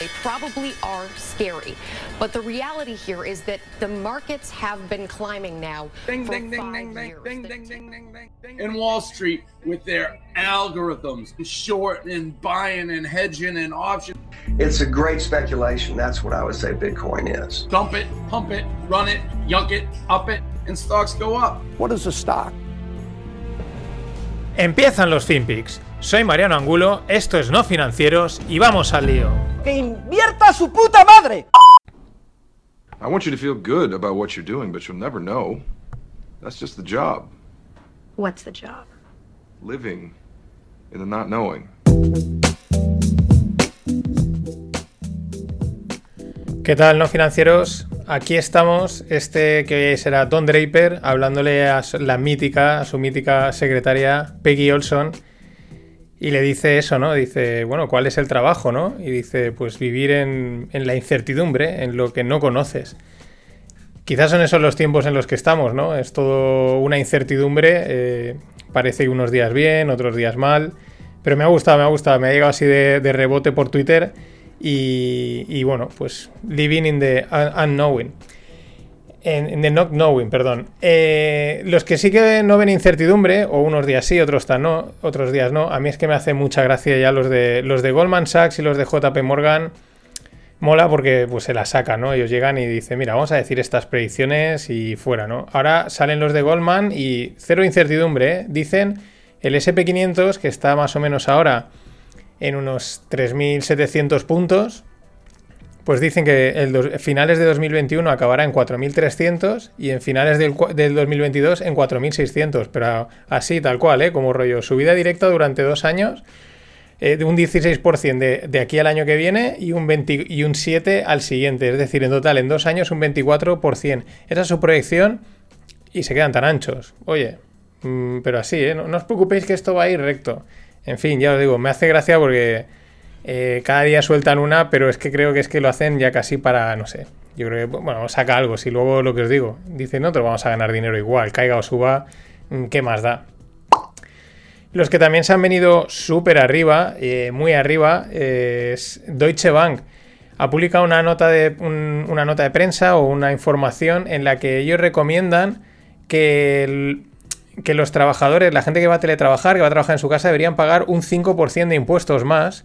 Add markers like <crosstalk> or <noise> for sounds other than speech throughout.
They probably are scary. But the reality here is that the markets have been climbing now Ding, for ding, ding, five ding, ding, years. ding, ding, ding, ding, ding, ding. And Wall Street with their algorithms, short and buying and hedging and options. It's a great speculation. That's what I would say Bitcoin is. Dump it, pump it, run it, yunk it, up it, and stocks go up. What is a stock? Empiezan los FinPix. Soy Mariano Angulo, esto es No Financieros y vamos al lío. ¡Que invierta su puta madre! I want you to feel good about what you're doing, but you'll never know. That's just the job. What's the job? Living in the not knowing. ¿Qué tal, no financieros? Aquí estamos, este que hoy será Don Draper, hablándole a la mítica, a su mítica secretaria Peggy Olson, y le dice eso, ¿no? Dice, bueno, ¿cuál es el trabajo, no? Y dice, pues vivir en, en la incertidumbre, en lo que no conoces. Quizás son esos los tiempos en los que estamos, ¿no? Es todo una incertidumbre, eh, parece unos días bien, otros días mal, pero me ha gustado, me ha gustado, me ha llegado así de, de rebote por Twitter y, y bueno, pues living in the un- unknowing. En, en the not knowing, perdón. Eh, los que sí que no ven incertidumbre, o unos días sí, otros, otros días no, a mí es que me hace mucha gracia ya los de, los de Goldman Sachs y los de JP Morgan. Mola porque pues se la sacan, ¿no? Ellos llegan y dicen, mira, vamos a decir estas predicciones y fuera, ¿no? Ahora salen los de Goldman y cero incertidumbre, ¿eh? Dicen el SP500, que está más o menos ahora en unos 3.700 puntos, pues dicen que el finales de 2021 acabará en 4.300 y en finales del, del 2022 en 4.600, pero así, tal cual, ¿eh? Como rollo, subida directa durante dos años eh, de un 16% de, de aquí al año que viene y un, 20 y un 7 al siguiente. Es decir, en total, en dos años un 24%. Esa es su proyección y se quedan tan anchos. Oye, mm, pero así, ¿eh? No, no os preocupéis que esto va a ir recto. En fin, ya os digo, me hace gracia porque eh, cada día sueltan una, pero es que creo que es que lo hacen ya casi para, no sé. Yo creo que, bueno, saca algo. Si luego lo que os digo, dicen, no, te vamos a ganar dinero igual, caiga o suba, mm, ¿qué más da? Los que también se han venido súper arriba, eh, muy arriba, eh, es Deutsche Bank. Ha publicado una nota, de, un- una nota de prensa o una información en la que ellos recomiendan que, que los trabajadores, la gente que va a teletrabajar, que va a trabajar en su casa, deberían pagar un 5% de impuestos más.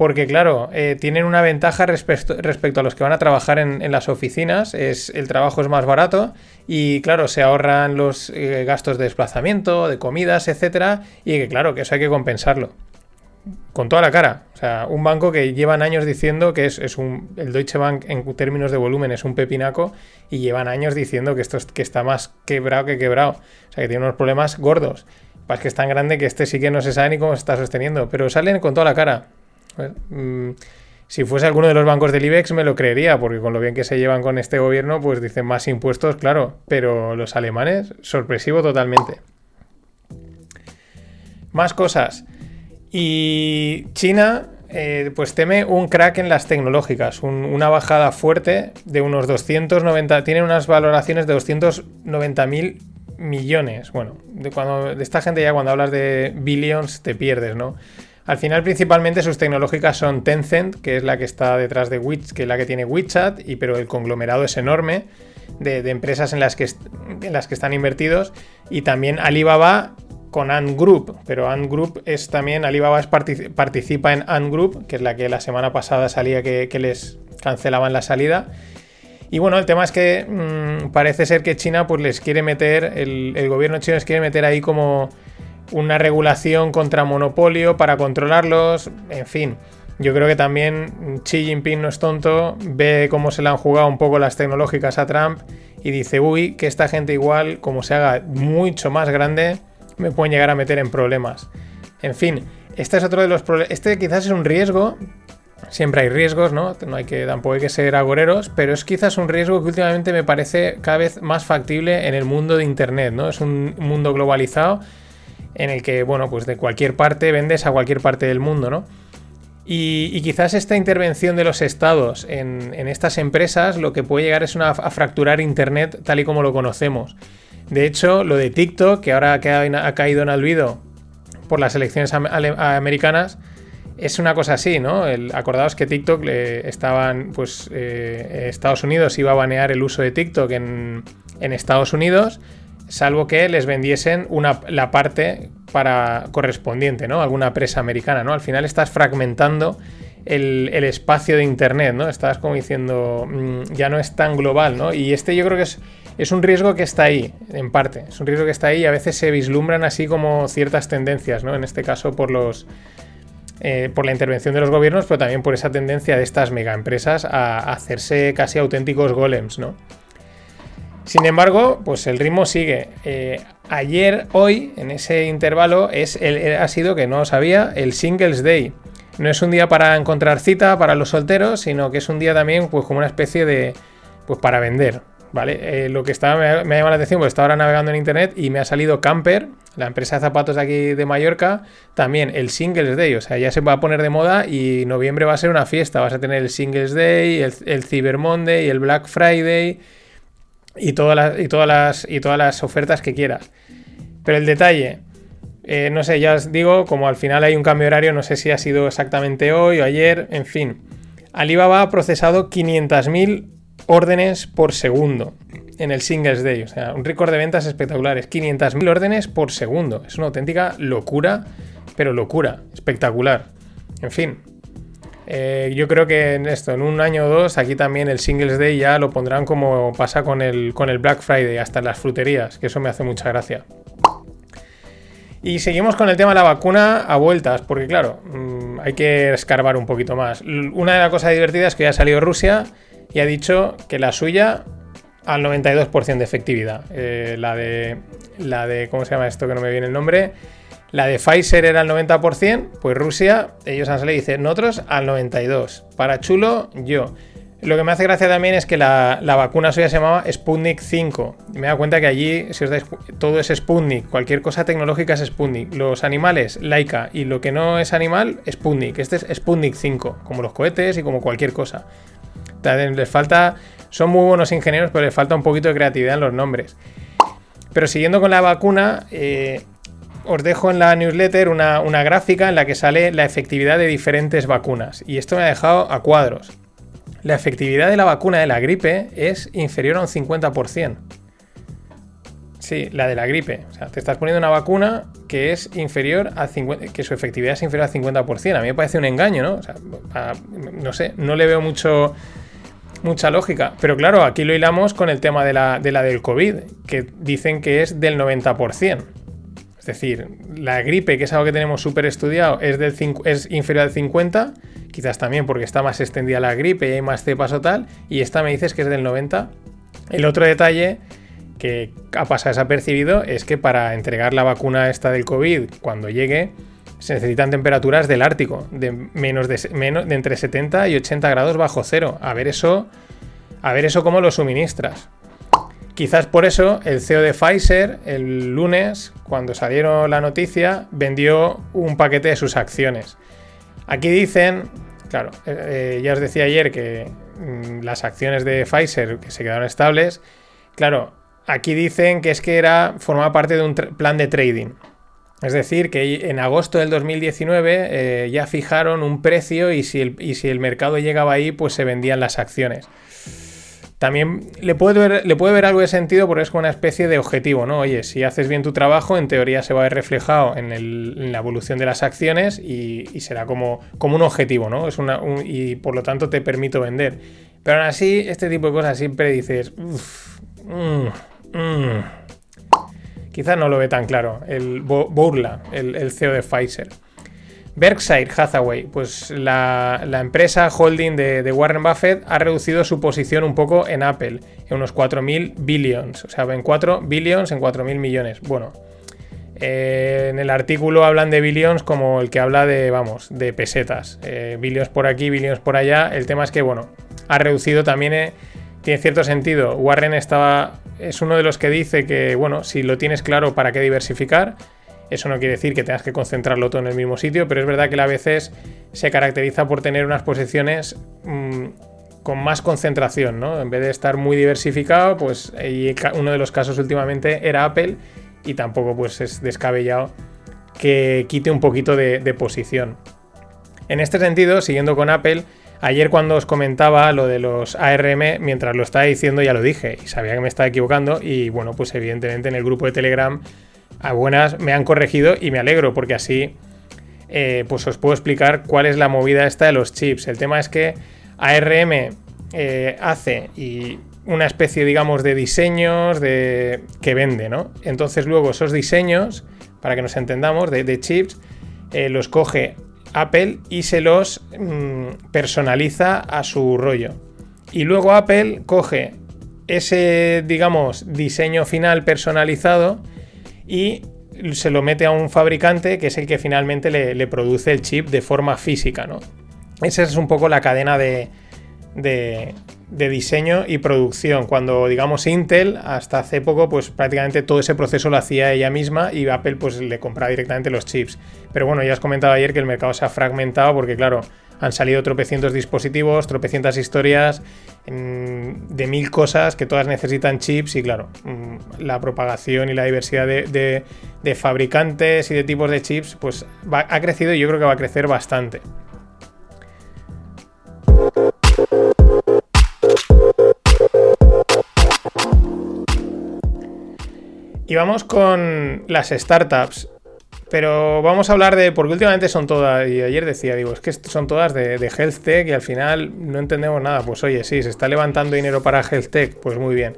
Porque, claro, eh, tienen una ventaja respecto, a los que van a trabajar en, las oficinas. Es, el trabajo es más barato y, claro, se ahorran los eh, gastos de desplazamiento, de comidas, etcétera. Y que, claro, que eso hay que compensarlo. Con toda la cara. O sea, un banco que llevan años diciendo que es, un. El Deutsche Bank, en términos de volumen, es un pepinaco. Y llevan años diciendo que esto es- que está más quebrado que quebrado. O sea, que tiene unos problemas gordos. Pues que es tan grande que este sí que no se sabe ni cómo se está sosteniendo. Pero salen con toda la cara. Mm, si fuese alguno de los bancos del IBEX me lo creería, porque con lo bien que se llevan con este gobierno, pues dicen más impuestos, claro, pero los alemanes, sorpresivo totalmente. Más cosas. Y China, eh, pues teme un crack en las tecnológicas, un- una bajada fuerte de unos 290, tiene unas valoraciones de 290 mil millones. Bueno, de, cuando, de esta gente ya cuando hablas de billions te pierdes, ¿no? Al final, principalmente, sus tecnológicas son Tencent, que es la que está detrás de Witch, que es la que tiene WeChat, y, pero el conglomerado es enorme de, empresas en las, que están invertidos. Y también Alibaba con Ant Group, pero Ant Group es también, Alibaba participa en Ant Group, que es la que la semana pasada salía que, que les cancelaban la salida. Y bueno, el tema es que mm, parece ser que China pues les quiere meter, el, el gobierno chino les quiere meter ahí como una regulación contra monopolio para controlarlos, en fin. Yo creo que también Xi Jinping no es tonto, ve cómo se le han jugado un poco las tecnológicas a Trump y dice, uy, que esta gente igual, como se haga mucho más grande, me pueden llegar a meter en problemas. En fin, este es otro de los problemas. Este quizás es un riesgo. Siempre hay riesgos, ¿no? No hay que, tampoco hay que ser agoreros, pero es quizás un riesgo que últimamente me parece cada vez más factible en el mundo de Internet, ¿no? Es un mundo globalizado en el que, bueno, pues de cualquier parte vendes a cualquier parte del mundo, ¿no? Y, quizás esta intervención de los estados en, estas empresas lo que puede llegar es a fracturar Internet tal y como lo conocemos. De hecho, lo de TikTok, que ahora ha, caído en olvido por las elecciones americanas, es una cosa así, ¿no? El, acordaos que TikTok le estaban, pues eh, Estados Unidos iba a banear el uso de TikTok en Estados Unidos, salvo que les vendiesen la parte para correspondiente, ¿no? Alguna presa americana, ¿no? Al final estás fragmentando el, espacio de Internet, ¿no? Estás como diciendo, mm, ya no es tan global, ¿no? Y este yo creo que es, es un riesgo que está ahí, en parte. Es un riesgo que está ahí y a veces se vislumbran así como ciertas tendencias, ¿no? En este caso por los eh, por la intervención de los gobiernos, pero también por esa tendencia de estas megaempresas a, hacerse casi auténticos golems, ¿no? Sin embargo, pues el ritmo sigue. Eh, ayer, hoy, en ese intervalo, es el, ha sido, que no lo sabía, el Singles Day. No es un día para encontrar cita para los solteros, sino que es un día también, pues como una especie de, pues para vender, ¿vale? Eh, lo que estaba, me ha, llamado la atención, pues estaba ahora navegando en internet y me ha salido Camper, la empresa de zapatos de aquí de Mallorca, también el Singles Day, o sea, ya se va a poner de moda y noviembre va a ser una fiesta, vas a tener el Singles Day, el, el Cyber Monday, el Black Friday y todas las, y todas las, y todas las ofertas que quieras. Pero el detalle, eh, no sé, ya os digo, como al final hay un cambio horario, no sé si ha sido exactamente hoy o ayer, en fin. Alibaba ha procesado 500.000 órdenes por segundo en el Singles Day. O sea, un récord de ventas espectaculares. 500.000 órdenes por segundo. Es una auténtica locura, pero locura. Espectacular. En fin. Eh, yo creo que en esto, en un año o dos, aquí también el Singles Day ya lo pondrán como pasa con el, con el Black Friday, hasta en las fruterías, que eso me hace mucha gracia. Y seguimos con el tema de la vacuna a vueltas, porque claro, mmm, hay que escarbar un poquito más. Una de las cosas divertidas es que ya ha salido Rusia y ha dicho que la suya al 92% de efectividad. Eh, la de. La de. ¿Cómo se llama esto? Que no me viene el nombre. La de Pfizer era al 90%, pues Rusia, ellos han salido y dicen, nosotros al 92%. Para chulo, yo. Lo que me hace gracia también es que la, la, vacuna suya se llamaba Sputnik 5. Me da cuenta que allí, si os dais, todo es Sputnik. Cualquier cosa tecnológica es Sputnik. Los animales, Laika. Y lo que no es animal, Sputnik. Este es Sputnik 5. Como los cohetes y como cualquier cosa. Les falta. Son muy buenos ingenieros, pero les falta un poquito de creatividad en los nombres. Pero siguiendo con la vacuna, eh, os dejo en la newsletter una, una, gráfica en la que sale la efectividad de diferentes vacunas. Y esto me ha dejado a cuadros. La efectividad de la vacuna de la gripe es inferior a un 50%. Sí, la de la gripe. O sea, te estás poniendo una vacuna que es inferior a 50, que su efectividad es inferior al 50%. A mí me parece un engaño, ¿no? O sea, no sé, no le veo mucho mucha lógica. Pero claro, aquí lo hilamos con el tema de la, de la del COVID, que dicen que es del 90%. Es decir, la gripe, que es algo que tenemos súper estudiado, es, inferior al 50, quizás también porque está más extendida la gripe y hay más cepas o tal, y esta me dices que es del 90. El otro detalle que ha pasado desapercibido es que para entregar la vacuna esta del COVID cuando llegue, se necesitan temperaturas del Ártico, de menos de, menos, de entre 70 y 80 grados bajo cero. A ver eso, a ver eso cómo lo suministras. Quizás por eso el CEO de Pfizer el lunes, cuando salieron la noticia, vendió un paquete de sus acciones. Aquí dicen, claro, eh, ya os decía ayer que mmm, las acciones de Pfizer que se quedaron estables, claro, aquí dicen que es que era formaba parte de un plan de trading. Es decir, que en agosto del 2019 eh, ya fijaron un precio y si, el, y si, el, mercado llegaba ahí, pues se vendían las acciones. También le puede, ver, le puede ver algo de sentido porque es como una especie de objetivo, ¿no? Oye, si haces bien tu trabajo, en teoría se va a ver reflejado en, la evolución de las acciones y, será como, como, un objetivo, ¿no? Es una, un, y por lo tanto te permito vender. Pero aún así, este tipo de cosas siempre dices, uff, mmm, mmm quizás no lo ve tan claro. El Burla, el CEO de Pfizer. Berkshire Hathaway, pues la, empresa holding de, de, Warren Buffett ha reducido su posición un poco en Apple, en unos 4.000 billions, o sea, en 4 billions, en 4.000 millones. Bueno, eh, en el artículo hablan de billions como el que habla de, vamos, de pesetas. Eh, billions por aquí, billions por allá. El tema es que, bueno, ha reducido también... Eh, tiene cierto sentido. Warren estaba. Es uno de los que dice que, bueno, si lo tienes claro, ¿para qué diversificar? Eso no quiere decir que tengas que concentrarlo todo en el mismo sitio, pero es verdad que él a veces se caracteriza por tener unas posiciones mmm, con más concentración, ¿no? En vez de estar muy diversificado, pues uno de los casos últimamente era Apple y tampoco pues es descabellado que quite un poquito de, de posición. En este sentido, siguiendo con Apple, ayer cuando os comentaba lo de los ARM, mientras lo estaba diciendo ya lo dije y sabía que me estaba equivocando y bueno, pues evidentemente en el grupo de Telegram a buenas me han corregido y me alegro porque así eh, pues os puedo explicar cuál es la movida esta de los chips. El tema es que ARM eh, hace una especie, digamos, de diseños de, que vende, ¿no? Entonces luego esos diseños, para que nos entendamos, de, chips, eh, los coge Apple y se los mm, personaliza a su rollo. Y luego Apple coge ese, digamos, diseño final personalizado y se lo mete a un fabricante que es el que finalmente le, produce el chip de forma física, ¿no? Esa es un poco la cadena de, de, diseño y producción. Cuando digamos Intel, hasta hace poco, pues prácticamente todo ese proceso lo hacía ella misma y Apple pues le compraba directamente los chips. Pero bueno, ya has comentado ayer que el mercado se ha fragmentado porque claro, han salido tropecientos dispositivos, tropecientas historias mm, de mil cosas que todas necesitan chips y claro, mm, la propagación y la diversidad de, fabricantes y de tipos de chips pues ha crecido y yo creo que va a crecer bastante. Y vamos con las startups. Pero vamos a hablar de. Porque últimamente son todas. Y ayer decía, digo, es que son todas de, health tech y al final no entendemos nada. Pues oye, sí, se está levantando dinero para health tech. Pues muy bien.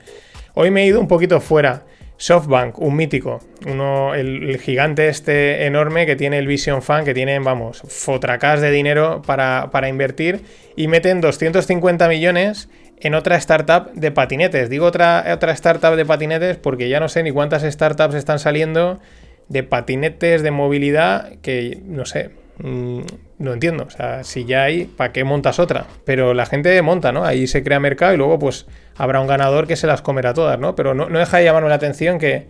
Hoy me he ido un poquito fuera. SoftBank, un mítico, uno, el, gigante este enorme que tiene el Vision Fund, que tiene, vamos, fotracas de dinero para, para invertir y meten 250 millones en otra startup de patinetes. Digo otra, otra startup de patinetes porque ya no sé ni cuántas startups están saliendo de patinetes de movilidad que no sé, mm, no entiendo. O sea, si ya hay, ¿para qué montas otra? Pero la gente monta, ¿no? Ahí se crea mercado y luego pues habrá un ganador que se las comerá todas, ¿no? Pero no, deja de llamarme la atención que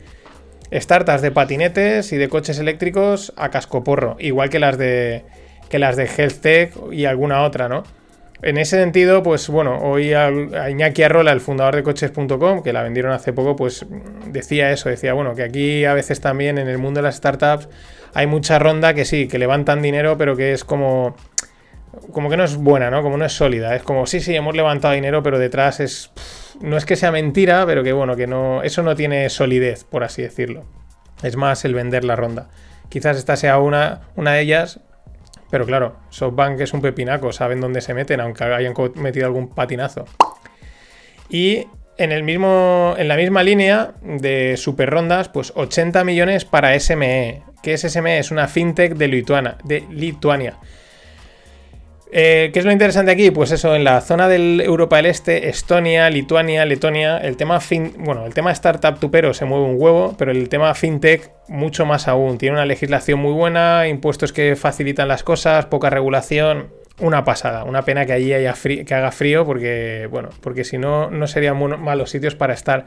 startups de patinetes y de coches eléctricos a cascoporro, igual que las de que las de Health Tech y alguna otra, ¿no? En ese sentido, pues bueno, hoy a, Iñaki Arrola, el fundador de coches.com, que la vendieron hace poco, pues decía eso, decía, bueno, que aquí a veces también en el mundo de las startups hay mucha ronda que sí, que levantan dinero, pero que es como como que no es buena, ¿no? Como no es sólida. Es como, sí, sí, hemos levantado dinero, pero detrás es. no es que sea mentira, pero que bueno, que no. Eso no tiene solidez, por así decirlo. Es más el vender la ronda. Quizás esta sea una, una de ellas, pero claro, SoftBank es un pepinaco, saben dónde se meten, aunque hayan metido algún patinazo. Y en, el mismo, en la misma línea de super rondas, pues 80 millones para SME. ¿Qué es SME? Es una fintech. De Lituania. Eh, ¿Qué es lo interesante aquí? Pues eso, en la zona del Europa del Este, Estonia, Lituania, Letonia, el tema fin, bueno, el tema startup tupero se mueve un huevo, pero el tema fintech mucho más aún. Tiene una legislación muy buena, impuestos que facilitan las cosas, poca regulación, una pasada. Una pena que allí haya que haga frío, porque bueno, porque si no no serían malos sitios para estar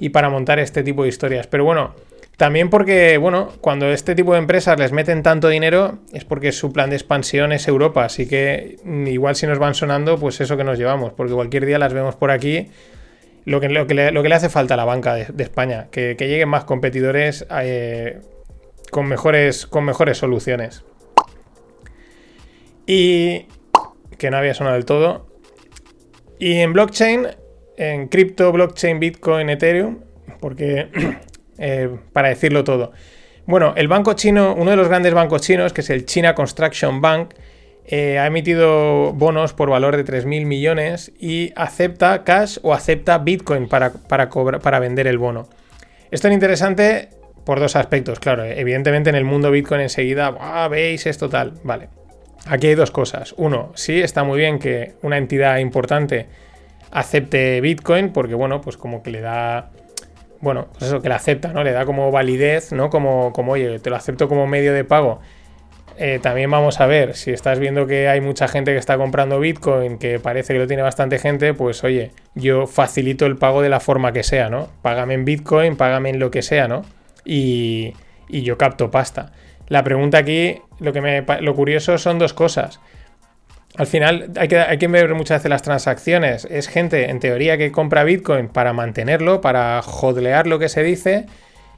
y para montar este tipo de historias. Pero bueno. También porque, bueno, cuando este tipo de empresas les meten tanto dinero es porque su plan de expansión es Europa, así que igual si nos van sonando, pues eso que nos llevamos, porque cualquier día las vemos por aquí. Lo que, lo que, le, lo que le hace falta a la banca de, España, que, lleguen más competidores eh, con, mejores, con mejores soluciones. Y que no había sonado del todo. Y en blockchain, en cripto, blockchain, Bitcoin, Ethereum, porque <clears throat> Eh, para decirlo todo. Bueno, el banco chino, uno de los grandes bancos chinos, que es el China Construction Bank, eh, ha emitido bonos por valor de 3.000 millones y acepta cash o acepta Bitcoin para, para, para vender el bono. Esto es interesante por dos aspectos, claro. Evidentemente en el mundo Bitcoin enseguida, veis esto tal. Vale. Aquí hay dos cosas. Uno, sí, está muy bien que una entidad importante acepte Bitcoin porque, bueno, pues como que le da bueno, pues eso, que la acepta, ¿no? Le da como validez, ¿no? Como, como oye, te lo acepto como medio de pago. Eh, también vamos a ver, si estás viendo que hay mucha gente que está comprando Bitcoin, que parece que lo tiene bastante gente, pues oye, yo facilito el pago de la forma que sea, ¿no? Págame en Bitcoin, págame en lo que sea, ¿no? Y, y yo capto pasta. La pregunta aquí, lo, que me, lo curioso son dos cosas al final hay que, hay que ver muchas veces las transacciones. Es gente, en teoría, que compra Bitcoin para mantenerlo, para jodlear lo que se dice.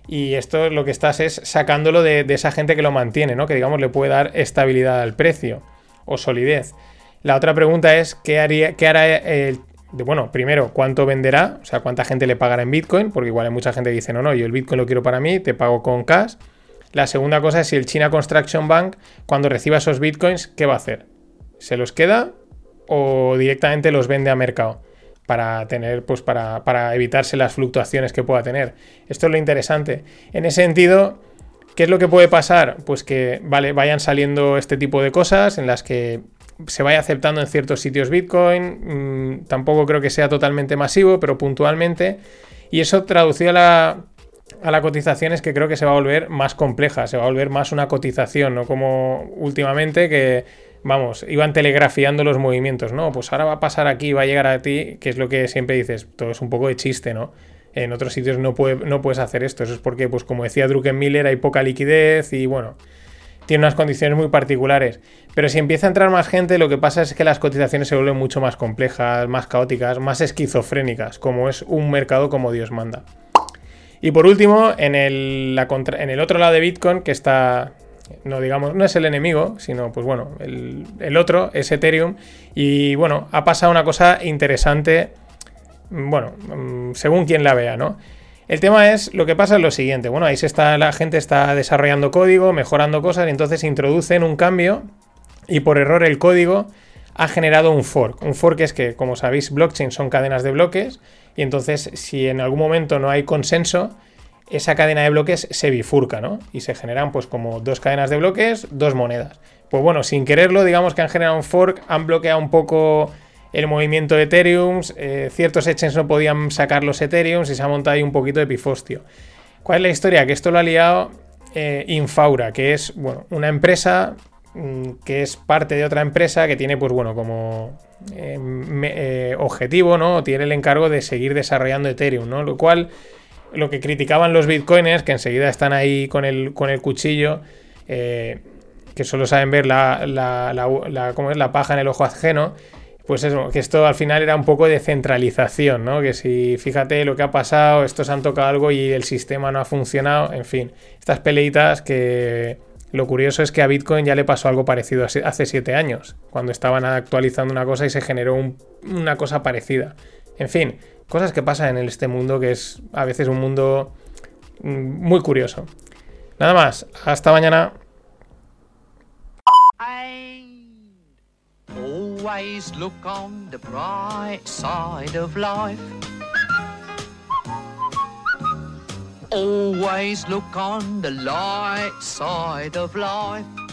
Y esto lo que estás es sacándolo de, esa gente que lo mantiene, ¿no? Que digamos le puede dar estabilidad al precio. o solidez. La otra pregunta es, ¿qué, haría, qué hará el... Bueno, primero, ¿cuánto venderá? O sea, ¿cuánta gente le pagará en Bitcoin? Porque igual hay mucha gente que dice, no, no, yo el Bitcoin lo quiero para mí, te pago con cash. La segunda cosa es si el China Construction Bank, cuando reciba esos Bitcoins, ¿qué va a hacer? ¿Se los queda o directamente los vende a mercado? para tener, pues para, para, evitarse las fluctuaciones que pueda tener. Esto es lo interesante. En ese sentido, ¿qué es lo que puede pasar? Pues que, vale, vayan saliendo este tipo de cosas en las que se vaya aceptando en ciertos sitios Bitcoin. Mmm, tampoco creo que sea totalmente masivo, pero puntualmente. Y eso traducido a la, a la cotización es que creo que se va a volver más compleja, se va a volver más una cotización, no como últimamente que vamos, iban telegrafiando los movimientos, ¿no? Pues ahora va a pasar aquí, va a llegar a ti, que es lo que siempre dices, todo es un poco de chiste, ¿no? En otros sitios no, no puedes hacer esto, eso es porque, pues como decía Druckenmiller, hay poca liquidez y bueno, tiene unas condiciones muy particulares. Pero si empieza a entrar más gente, lo que pasa es que las cotizaciones se vuelven mucho más complejas, más caóticas, más esquizofrénicas, como es un mercado como Dios manda. Y por último, en el, la contra, en el otro lado de Bitcoin, que está no digamos, no es el enemigo, sino pues bueno, el, otro es Ethereum. Y bueno, ha pasado una cosa interesante, bueno, mm, según quien la vea, ¿no? El tema es, lo que pasa es lo siguiente, bueno, ahí se está, la gente está desarrollando código, mejorando cosas, y entonces introducen un cambio y por error el código ha generado un fork. Un fork es que, como sabéis, blockchain son cadenas de bloques, y entonces si en algún momento no hay consenso, esa cadena de bloques se bifurca, ¿no? Y se generan pues como dos cadenas de bloques, dos monedas. Pues bueno, sin quererlo, digamos que han generado un fork, han bloqueado un poco el movimiento de Ethereum, eh, ciertos exchanges no podían sacar los Ethereum y se ha montado ahí un poquito de pifostio. ¿Cuál es la historia? Que esto lo ha liado eh, Infaura, que es bueno, una empresa mm, que es parte de otra empresa que tiene, pues bueno, como eh, objetivo, ¿no? Tiene el encargo de seguir desarrollando Ethereum, ¿no? Lo cual lo que criticaban los bitcoiners, que enseguida están ahí con el, con el cuchillo, eh, que solo saben ver la, la, la, es? la paja en el ojo ajeno, pues eso, que esto al final era un poco de centralización, ¿no? Que si fíjate lo que ha pasado, estos han tocado algo y el sistema no ha funcionado, en fin, estas peleitas que lo curioso es que a Bitcoin ya le pasó algo parecido hace siete años, cuando estaban actualizando una cosa y se generó una cosa parecida. En fin, cosas que pasan en este mundo que es a veces un mundo mm, muy curioso. Nada más, hasta mañana. Always look on the light side of life.